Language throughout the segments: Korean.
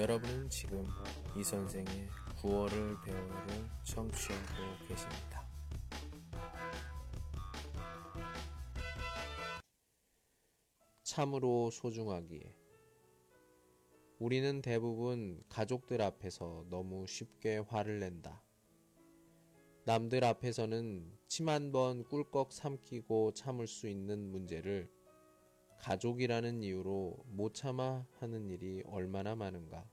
여러분은 지금 이 선생의 9월을 배우를 청취하고 계십니다. 참으로 소중하기에 우리는 대부분 가족들 앞에서 너무 쉽게 화를 낸다. 남들 앞에서는 침 한 번 꿀꺽 삼키고 참을 수 있는 문제를 가족이라는 이유로 못 참아 하는 일이 얼마나 많은가.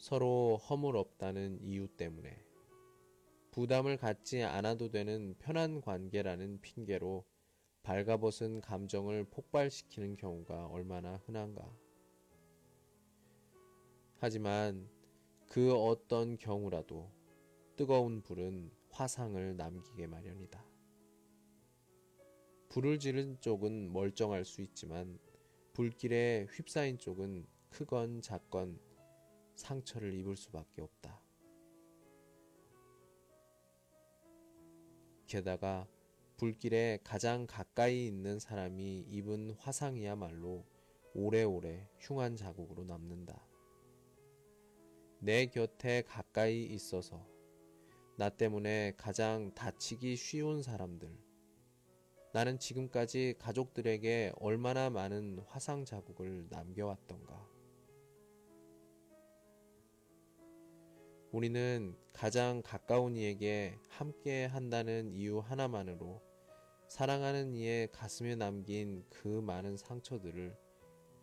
서로 허물 없다는 이유 때문에 부담을 갖지 않아도 되는 편한 관계라는 핑계로 발가벗은 감정을 폭발시키는 경우가 얼마나 흔한가. 하지만 그 어떤 경우라도 뜨거운 불은 화상을 남기게 마련이다. 불을 지른 쪽은 멀쩡할 수 있지만 불길에 휩싸인 쪽은 크건 작건 상처를 입을 수밖에 없다. 게다가 불길에 가장 가까이 있는 사람이 입은 화상이야말로 오래오래 흉한 자국으로 남는다. 내 곁에 가까이 있어서 나 때문에 가장 다치기 쉬운 사람들. 나는 지금까지 가족들에게 얼마나 많은 화상 자국을 남겨왔던가. 우리는 가장 가까운 이에게 함께 한다는 이유 하나만으로 사랑하는 이의 가슴에 남긴 그 많은 상처들을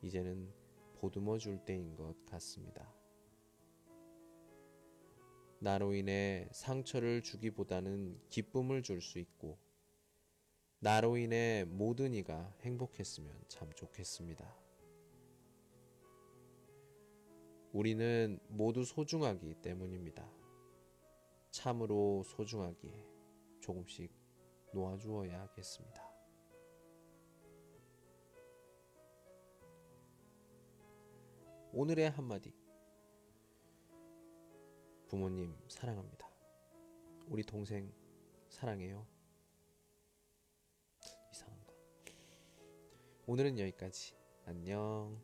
이제는 보듬어 줄 때인 것 같습니다. 나로 인해 상처를 주기보다는 기쁨을 줄 수 있고, 나로 인해 모든 이가 행복했으면 참 좋겠습니다. 우리는 모두 소중하기 때문입니다. 참으로 소중하기에 조금씩 놓아주어야겠습니다. 오늘의 한마디. 부모님 사랑합니다. 우리 동생 사랑해요. 이상한가? 오늘은 여기까지. 안녕.